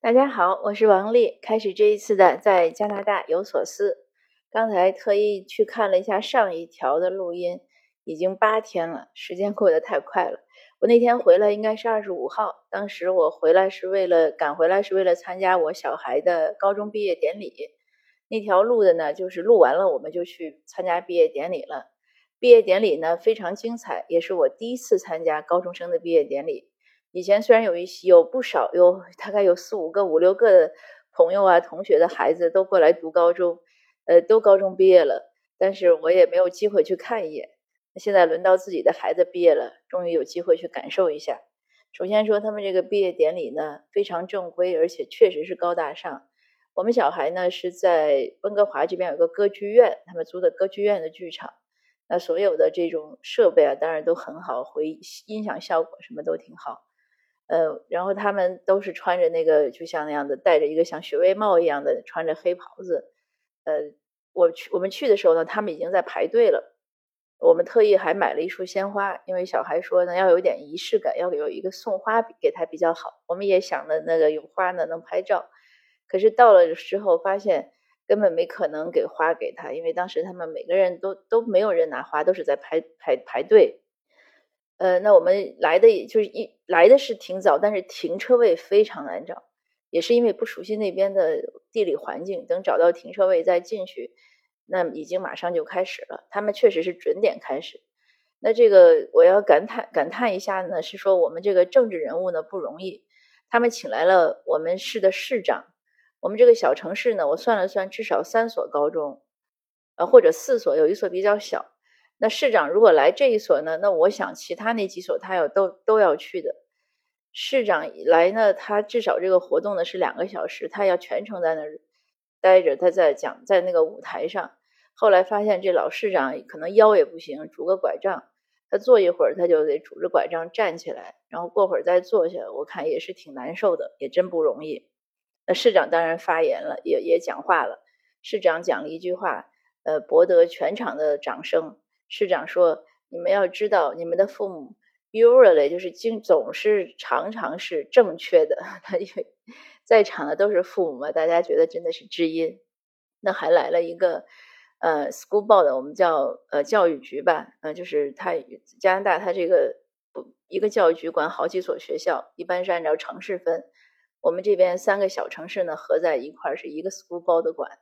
大家好，我是王丽。开始这一次的在加拿大有所思。刚才特意去看了一下上一条的录音，已经八天了，时间过得太快了。我那天回来应该是二十五号，当时我回来是为了赶回来是为了参加我小孩的高中毕业典礼。那条录的呢，就是录完了我们就去参加毕业典礼了。毕业典礼呢非常精彩，也是我第一次参加高中生的毕业典礼。以前虽然有一有不少有大概有四五个五六个的朋友啊同学的孩子都过来读高中，呃，都高中毕业了，但是我也没有机会去看一眼。现在轮到自己的孩子毕业了，终于有机会去感受一下。首先说他们这个毕业典礼呢非常正规，而且确实是高大上。我们小孩呢是在温哥华这边有个歌剧院，他们租的歌剧院的剧场，那所有的这种设备啊当然都很好，回音响效果什么都挺好。呃，然后他们都是穿着那个，就像那样的，戴着一个像学位帽一样的，穿着黑袍子。呃，我去我们去的时候呢，他们已经在排队了。我们特意还买了一束鲜花，因为小孩说呢，要有点仪式感，要有一个送花给他比较好。我们也想的那个有花呢能拍照，可是到了之后发现根本没可能给花给他，因为当时他们每个人都都没有人拿花，都是在排排排队。呃，那我们来的也就是一来的是挺早，但是停车位非常难找，也是因为不熟悉那边的地理环境。等找到停车位再进去，那已经马上就开始了。他们确实是准点开始。那这个我要感叹感叹一下呢，是说我们这个政治人物呢不容易。他们请来了我们市的市长。我们这个小城市呢，我算了算，至少三所高中，呃或者四所，有一所比较小。那市长如果来这一所呢？那我想其他那几所他要都都要去的。市长来呢，他至少这个活动呢是两个小时，他要全程在那儿待着，他在讲在那个舞台上。后来发现这老市长可能腰也不行，拄个拐杖，他坐一会儿他就得拄着拐杖站起来，然后过会儿再坐下，我看也是挺难受的，也真不容易。那市长当然发言了，也也讲话了。市长讲了一句话，呃，博得全场的掌声。市长说：“你们要知道，你们的父母 usually 就是经总是常常是正确的。他因为在场的都是父母嘛，大家觉得真的是知音。那还来了一个呃 school board，我们叫呃教育局吧，呃就是他加拿大他这个不一个教育局管好几所学校，一般是按照城市分。我们这边三个小城市呢合在一块是一个 school board 管，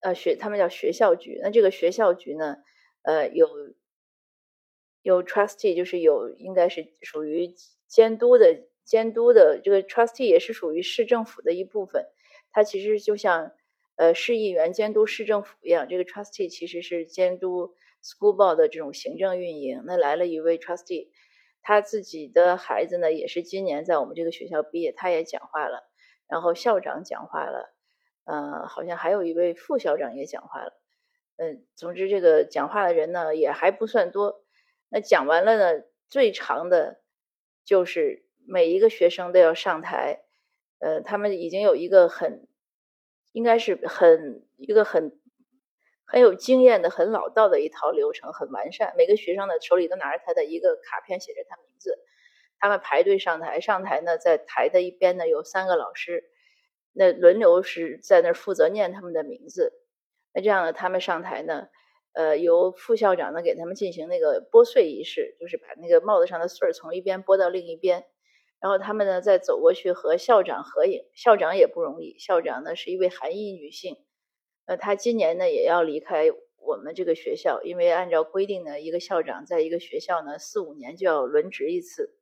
呃学他们叫学校局。那这个学校局呢？”呃，有有 trustee，就是有应该是属于监督的监督的这个 trustee 也是属于市政府的一部分。它其实就像呃市议员监督市政府一样，这个 trustee 其实是监督 school board 的这种行政运营。那来了一位 trustee，他自己的孩子呢也是今年在我们这个学校毕业，他也讲话了。然后校长讲话了，呃，好像还有一位副校长也讲话了。嗯，总之这个讲话的人呢也还不算多。那讲完了呢，最长的就是每一个学生都要上台。呃，他们已经有一个很，应该是很一个很很有经验的、很老道的一套流程，很完善。每个学生呢手里都拿着他的一个卡片，写着他名字。他们排队上台，上台呢，在台的一边呢有三个老师，那轮流是在那儿负责念他们的名字。那这样呢，他们上台呢，呃，由副校长呢给他们进行那个拨穗仪式，就是把那个帽子上的穗儿从一边拨到另一边，然后他们呢再走过去和校长合影。校长也不容易，校长呢是一位韩裔女性，呃，她今年呢也要离开我们这个学校，因为按照规定呢，一个校长在一个学校呢四五年就要轮值一次，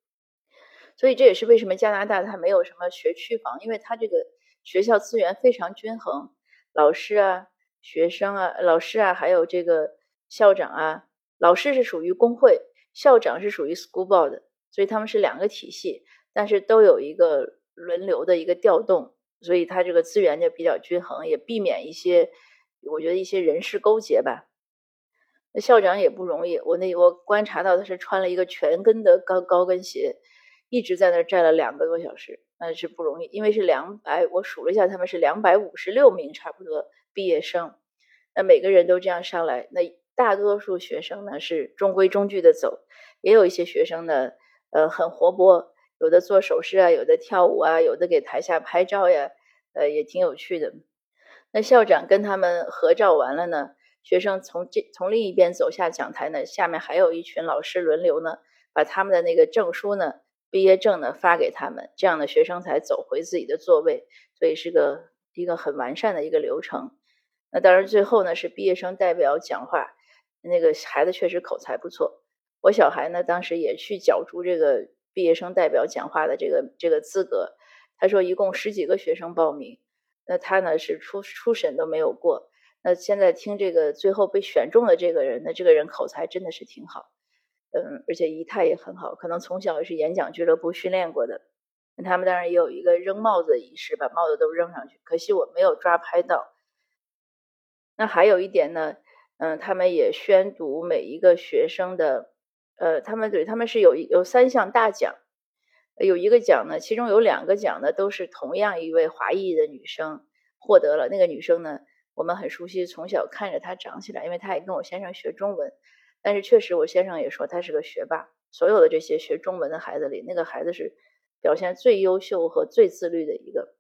所以这也是为什么加拿大它没有什么学区房，因为它这个学校资源非常均衡，老师啊。学生啊，老师啊，还有这个校长啊，老师是属于工会，校长是属于 school board，所以他们是两个体系，但是都有一个轮流的一个调动，所以他这个资源就比较均衡，也避免一些，我觉得一些人事勾结吧。那校长也不容易，我那我观察到他是穿了一个全跟的高高跟鞋，一直在那站了两个多小时，那是不容易，因为是两百，我数了一下，他们是两百五十六名，差不多。毕业生，那每个人都这样上来，那大多数学生呢是中规中矩的走，也有一些学生呢，呃，很活泼，有的做手势啊，有的跳舞啊，有的给台下拍照呀，呃，也挺有趣的。那校长跟他们合照完了呢，学生从这从另一边走下讲台呢，下面还有一群老师轮流呢，把他们的那个证书呢、毕业证呢发给他们，这样的学生才走回自己的座位，所以是个一个很完善的一个流程。那当然最后呢是毕业生代表讲话，那个孩子确实口才不错。我小孩呢当时也去角逐这个毕业生代表讲话的这个这个资格，他说一共十几个学生报名。那他呢是初初审都没有过，那现在听这个最后被选中的这个人，那这个人口才真的是挺好，嗯，而且仪态也很好，可能从小也是演讲俱乐部训练过的。那他们当然也有一个扔帽子的仪式，把帽子都扔上去，可惜我没有抓拍到。那还有一点呢，嗯，他们也宣读每一个学生的，呃，他们对他们是有有三项大奖。有一个奖呢，其中有两个奖呢，都是同样一位华裔的女生获得了。那个女生呢，我们很熟悉，从小看着她长起来，因为她也跟我先生学中文。但是确实，我先生也说她是个学霸。所有的这些学中文的孩子里，那个孩子是表现最优秀和最自律的一个。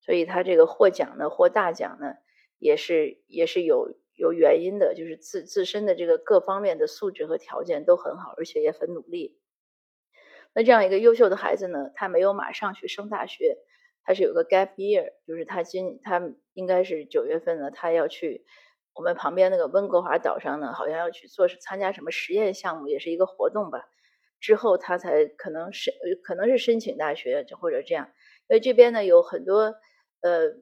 所以她这个获奖呢，获大奖呢，也是也是有有原因的，就是自自身的这个各方面的素质和条件都很好，而且也很努力。那这样一个优秀的孩子呢，他没有马上去升大学，他是有个 gap year，就是他今他应该是九月份呢，他要去我们旁边那个温哥华岛上呢，好像要去做参加什么实验项目，也是一个活动吧。之后他才可能申，可能是申请大学或者这样。因为这边呢有很多呃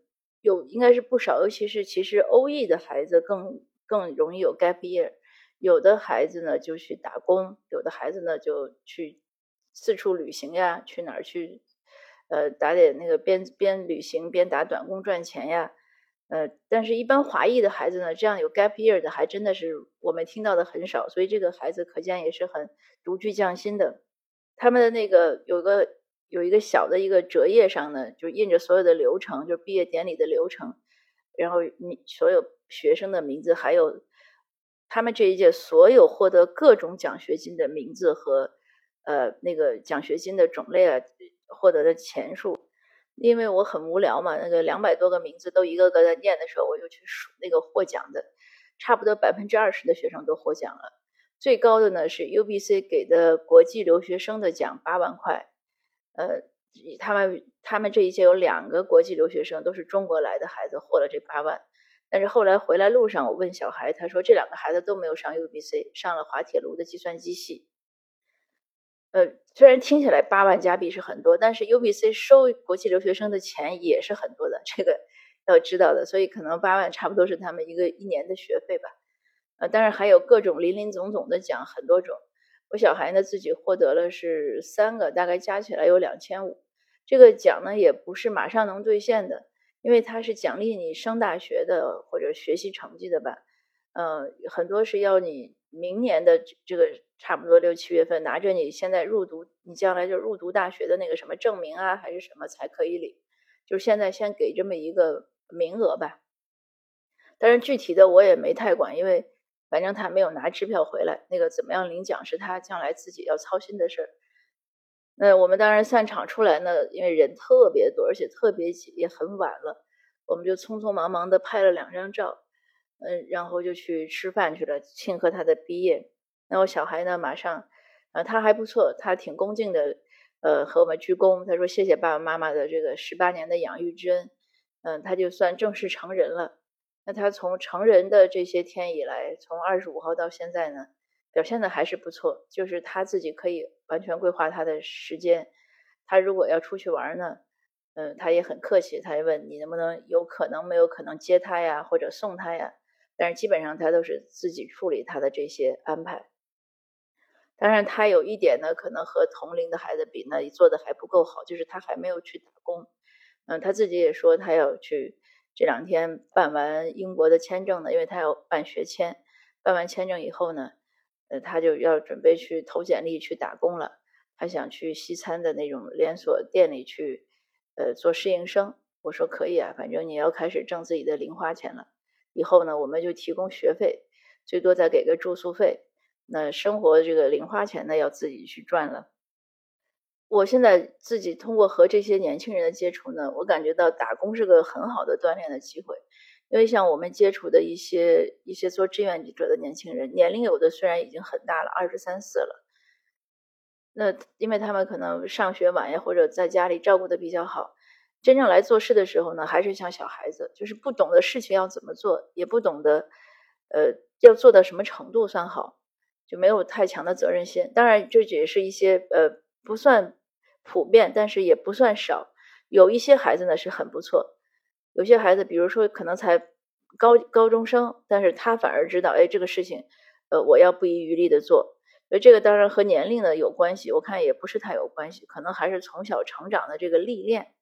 有应该是不少，尤其是其实欧裔的孩子更更容易有 gap year，有的孩子呢就去打工，有的孩子呢就去。四处旅行呀，去哪儿去？呃，打点那个边边旅行边打短工赚钱呀。呃，但是，一般华裔的孩子呢，这样有 gap year 的，还真的是我们听到的很少。所以，这个孩子可见也是很独具匠心的。他们的那个有个有一个小的一个折页上呢，就印着所有的流程，就毕业典礼的流程，然后你所有学生的名字，还有他们这一届所有获得各种奖学金的名字和。呃，那个奖学金的种类啊，获得的钱数，因为我很无聊嘛，那个两百多个名字都一个个在念的时候，我就去数那个获奖的，差不多百分之二十的学生都获奖了。最高的呢是 UBC 给的国际留学生的奖八万块，呃，他们他们这一届有两个国际留学生都是中国来的孩子获了这八万，但是后来回来路上我问小孩，他说这两个孩子都没有上 UBC，上了滑铁卢的计算机系。呃，虽然听起来八万加币是很多，但是 UBC 收国际留学生的钱也是很多的，这个要知道的。所以可能八万差不多是他们一个一年的学费吧。呃，当然还有各种林林总总的奖，很多种。我小孩呢自己获得了是三个，大概加起来有两千五。这个奖呢也不是马上能兑现的，因为它是奖励你升大学的或者学习成绩的吧。嗯，很多是要你明年的这个。差不多六七月份，拿着你现在入读，你将来就入读大学的那个什么证明啊，还是什么才可以领？就是现在先给这么一个名额吧。但是具体的我也没太管，因为反正他没有拿支票回来，那个怎么样领奖是他将来自己要操心的事儿。那我们当然散场出来呢，因为人特别多，而且特别挤，也很晚了，我们就匆匆忙忙的拍了两张照，嗯，然后就去吃饭去了，庆贺他的毕业。那我小孩呢？马上，呃，他还不错，他挺恭敬的，呃，和我们鞠躬。他说：“谢谢爸爸妈妈的这个十八年的养育之恩。”嗯，他就算正式成人了。那他从成人的这些天以来，从二十五号到现在呢，表现的还是不错。就是他自己可以完全规划他的时间。他如果要出去玩呢，嗯，他也很客气，他也问你能不能有可能没有可能接他呀，或者送他呀。但是基本上他都是自己处理他的这些安排。当然，他有一点呢，可能和同龄的孩子比呢，做的还不够好，就是他还没有去打工。嗯，他自己也说他要去这两天办完英国的签证呢，因为他要办学签。办完签证以后呢，呃，他就要准备去投简历去打工了。他想去西餐的那种连锁店里去，呃，做适应生。我说可以啊，反正你要开始挣自己的零花钱了。以后呢，我们就提供学费，最多再给个住宿费。那生活这个零花钱呢，要自己去赚了。我现在自己通过和这些年轻人的接触呢，我感觉到打工是个很好的锻炼的机会。因为像我们接触的一些一些做志愿者的年轻人，年龄有的虽然已经很大了，二十三四了，那因为他们可能上学晚呀，或者在家里照顾的比较好，真正来做事的时候呢，还是像小孩子，就是不懂得事情要怎么做，也不懂得，呃，要做到什么程度算好，就没有太强的责任心。当然，这也是一些呃不算普遍，但是也不算少，有一些孩子呢是很不错。有些孩子，比如说可能才高高中生，但是他反而知道，哎，这个事情，呃，我要不遗余力的做。所以这个当然和年龄呢有关系，我看也不是太有关系，可能还是从小成长的这个历练。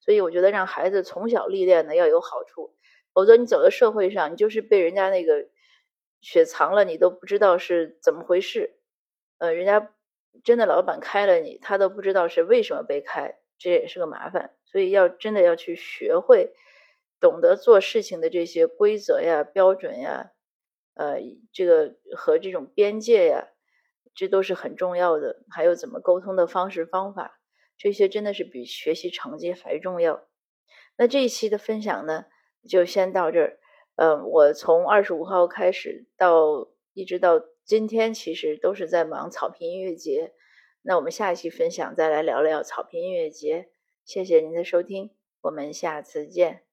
所以我觉得让孩子从小历练呢要有好处，否则你走到社会上，你就是被人家那个雪藏了，你都不知道是怎么回事。呃，人家真的老板开了你，他都不知道是为什么被开，这也是个麻烦。所以要真的要去学会。懂得做事情的这些规则呀、标准呀，呃，这个和这种边界呀，这都是很重要的。还有怎么沟通的方式方法，这些真的是比学习成绩还重要。那这一期的分享呢，就先到这儿。嗯，我从二十五号开始到一直到今天，其实都是在忙草坪音乐节。那我们下一期分享再来聊聊草坪音乐节。谢谢您的收听，我们下次见。